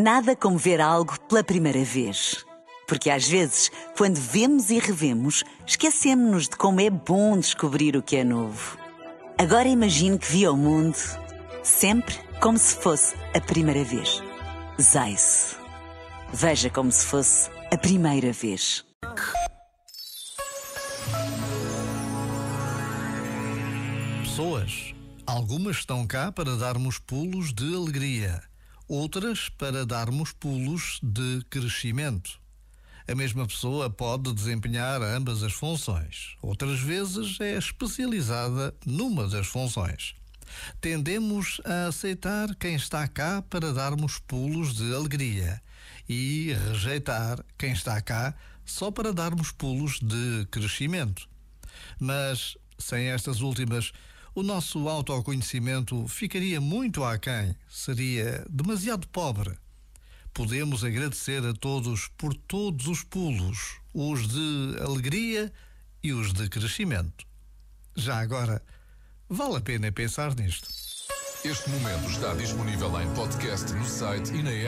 Nada como ver algo pela primeira vez. Porque às vezes, quando vemos e revemos, esquecemos-nos de como é bom descobrir o que é novo. Agora imagine que viu o mundo sempre como se fosse a primeira vez. Zais. Veja como se fosse a primeira vez. Pessoas. Algumas estão cá para darmos pulos de alegria outras para darmos pulos de crescimento. A mesma pessoa pode desempenhar ambas as funções, outras vezes é especializada numa das funções. Tendemos a aceitar quem está cá para darmos pulos de alegria e rejeitar quem está cá só para darmos pulos de crescimento. Mas, sem estas últimas, o nosso autoconhecimento ficaria muito aquém, seria demasiado pobre. Podemos agradecer a todos por todos os pulos, os de alegria e os de crescimento. Já agora, vale a pena pensar nisto. Este momento está disponível em podcast no site e na app.